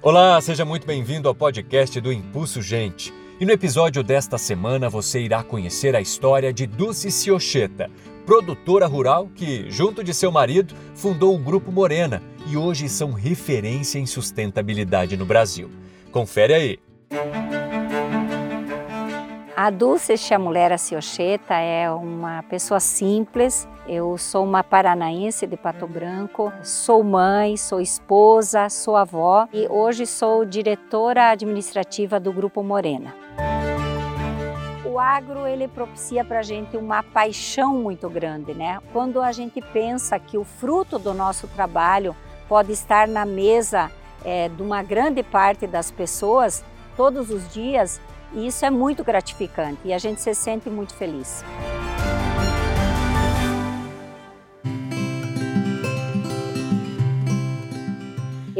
Olá, seja muito bem-vindo ao podcast do Impulso Gente. E no episódio desta semana você irá conhecer a história de Dulce Ciocheta, produtora rural que, junto de seu marido, fundou o Grupo Morena e hoje são referência em sustentabilidade no Brasil. Confere aí! A Dulce Chamulera Ciocheta é uma pessoa simples. Eu sou uma paranaense de Pato Branco, sou mãe, sou esposa, sou avó e hoje sou diretora administrativa do Grupo Morena. O agro ele propicia para a gente uma paixão muito grande, né? Quando a gente pensa que o fruto do nosso trabalho pode estar na mesa é, de uma grande parte das pessoas todos os dias, isso é muito gratificante e a gente se sente muito feliz.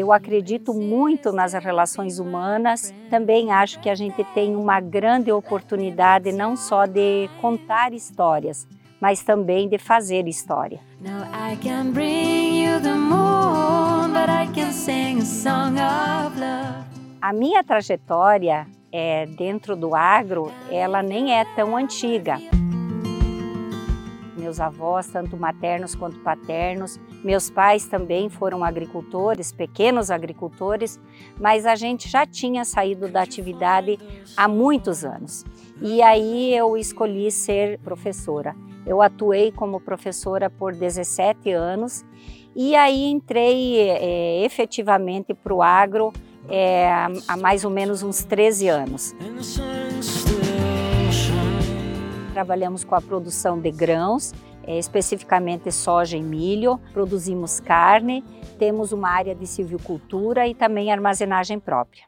Eu acredito muito nas relações humanas. Também acho que a gente tem uma grande oportunidade não só de contar histórias, mas também de fazer história. A minha trajetória é, dentro do agro, ela nem é tão antiga. Meus avós, tanto maternos quanto paternos, meus pais também foram agricultores, pequenos agricultores, mas a gente já tinha saído da atividade há muitos anos. E aí eu escolhi ser professora. Eu atuei como professora por 17 anos e aí entrei é, efetivamente para o agro é, há mais ou menos uns 13 anos. Trabalhamos com a produção de grãos, é, especificamente soja e milho, produzimos carne, temos uma área de silvicultura e também armazenagem própria.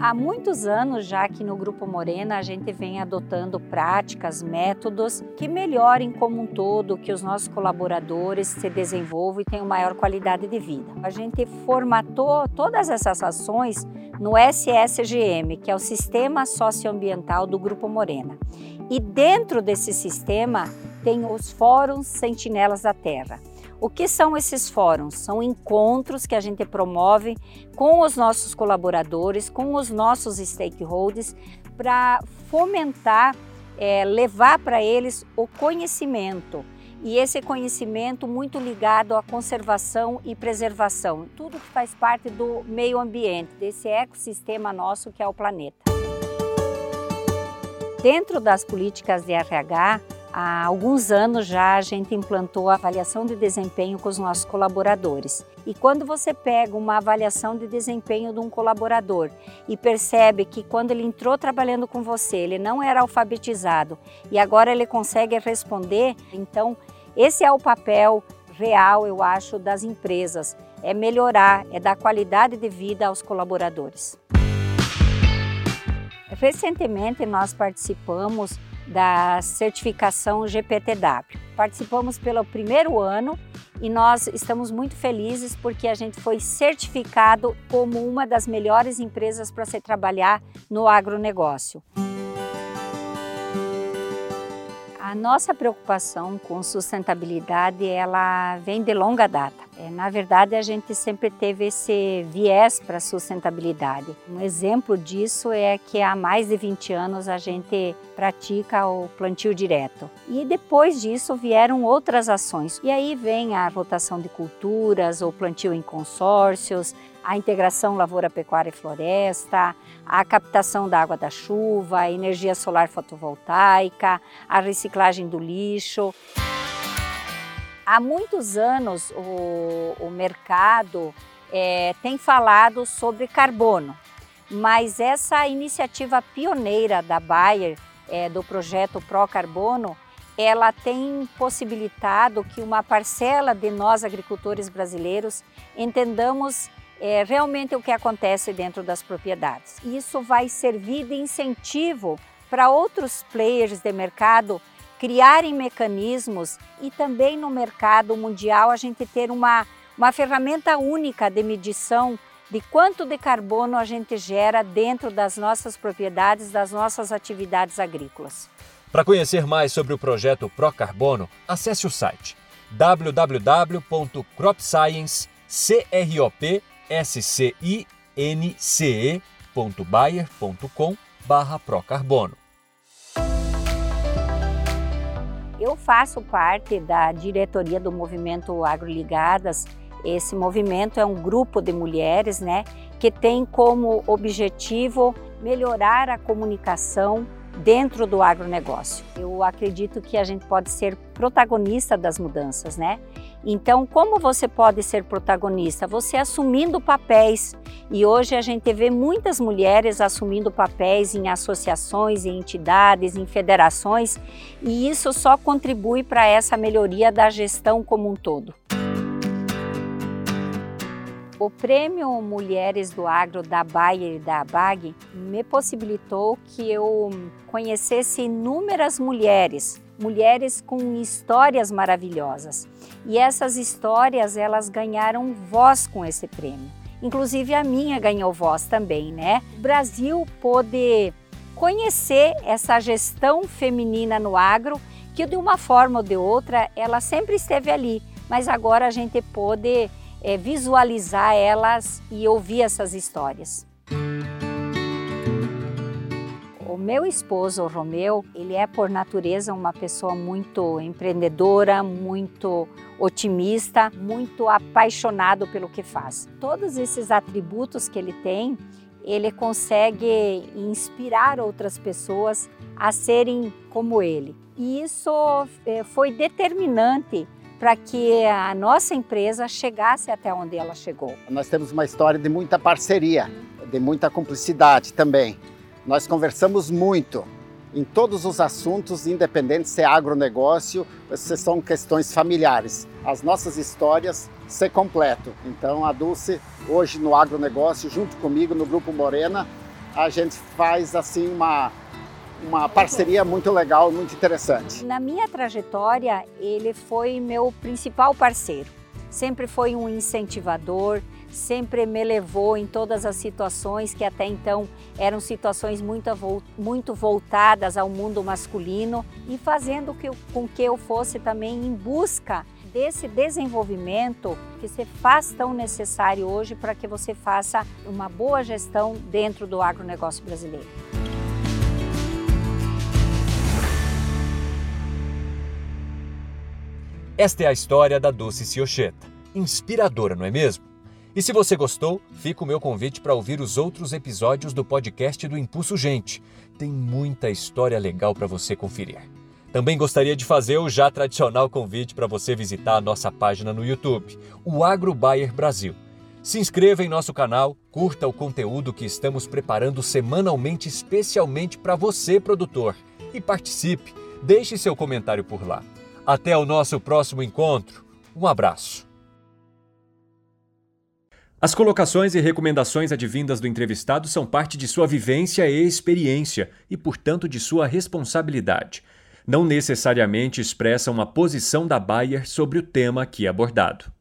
Há muitos anos já que no Grupo Morena a gente vem adotando práticas, métodos que melhorem como um todo, que os nossos colaboradores se desenvolvam e tenham maior qualidade de vida. A gente formatou todas essas ações no SSGM, que é o Sistema Socioambiental do Grupo Morena. E dentro desse sistema tem os Fóruns Sentinelas da Terra. O que são esses fóruns? São encontros que a gente promove com os nossos colaboradores, com os nossos stakeholders, para fomentar, é, levar para eles o conhecimento. E esse conhecimento muito ligado à conservação e preservação, tudo que faz parte do meio ambiente, desse ecossistema nosso que é o planeta. Dentro das políticas de RH, Há alguns anos já a gente implantou a avaliação de desempenho com os nossos colaboradores. E quando você pega uma avaliação de desempenho de um colaborador e percebe que quando ele entrou trabalhando com você, ele não era alfabetizado e agora ele consegue responder, então esse é o papel real, eu acho, das empresas. É melhorar, é dar qualidade de vida aos colaboradores. Recentemente nós participamos da certificação GPTW. Participamos pelo primeiro ano e nós estamos muito felizes porque a gente foi certificado como uma das melhores empresas para se trabalhar no agronegócio. A nossa preocupação com sustentabilidade, ela vem de longa data. É, na verdade, a gente sempre teve esse viés para a sustentabilidade. Um exemplo disso é que há mais de 20 anos a gente pratica o plantio direto. E depois disso vieram outras ações. E aí vem a rotação de culturas, o plantio em consórcios, a integração lavoura, pecuária e floresta, a captação da água da chuva, a energia solar fotovoltaica, a reciclagem do lixo. Há muitos anos o, o mercado é, tem falado sobre carbono, mas essa iniciativa pioneira da Bayer, é, do projeto Pro Carbono, ela tem possibilitado que uma parcela de nós agricultores brasileiros entendamos é, realmente o que acontece dentro das propriedades. Isso vai servir de incentivo para outros players de mercado criarem mecanismos e também no mercado mundial a gente ter uma, uma ferramenta única de medição de quanto de carbono a gente gera dentro das nossas propriedades, das nossas atividades agrícolas. Para conhecer mais sobre o projeto Procarbono, acesse o site barra procarbono. Eu faço parte da diretoria do movimento Agroligadas. Esse movimento é um grupo de mulheres, né, que tem como objetivo melhorar a comunicação dentro do agronegócio. Eu acredito que a gente pode ser protagonista das mudanças, né? Então, como você pode ser protagonista? Você assumindo papéis. E hoje a gente vê muitas mulheres assumindo papéis em associações, em entidades, em federações, e isso só contribui para essa melhoria da gestão como um todo. O prêmio Mulheres do Agro da Bayer e da ABAG me possibilitou que eu conhecesse inúmeras mulheres, mulheres com histórias maravilhosas. E essas histórias, elas ganharam voz com esse prêmio. Inclusive a minha ganhou voz também, né? O Brasil pôde conhecer essa gestão feminina no agro, que de uma forma ou de outra, ela sempre esteve ali, mas agora a gente pôde é, visualizar elas e ouvir essas histórias. O meu esposo, o Romeu, ele é por natureza uma pessoa muito empreendedora, muito otimista, muito apaixonado pelo que faz. Todos esses atributos que ele tem, ele consegue inspirar outras pessoas a serem como ele. E isso é, foi determinante para que a nossa empresa chegasse até onde ela chegou. Nós temos uma história de muita parceria, de muita cumplicidade também. Nós conversamos muito em todos os assuntos, independente se é agronegócio, se são questões familiares. As nossas histórias se completam. Então a Dulce, hoje no agronegócio, junto comigo no Grupo Morena, a gente faz assim uma uma parceria muito legal, muito interessante. Na minha trajetória, ele foi meu principal parceiro. Sempre foi um incentivador, sempre me levou em todas as situações que até então eram situações muito, muito voltadas ao mundo masculino e fazendo com que eu fosse também em busca desse desenvolvimento que se faz tão necessário hoje para que você faça uma boa gestão dentro do agronegócio brasileiro. Esta é a história da Dulce Ciocheta. Inspiradora, não é mesmo? E se você gostou, fica o meu convite para ouvir os outros episódios do podcast do Impulso Gente. Tem muita história legal para você conferir. Também gostaria de fazer o já tradicional convite para você visitar a nossa página no YouTube, o Agro Bayer Brasil. Se inscreva em nosso canal, curta o conteúdo que estamos preparando semanalmente especialmente para você, produtor, e participe. Deixe seu comentário por lá. Até o nosso próximo encontro. Um abraço. As colocações e recomendações advindas do entrevistado são parte de sua vivência e experiência e, portanto, de sua responsabilidade. Não necessariamente expressam uma posição da Bayer sobre o tema aqui abordado.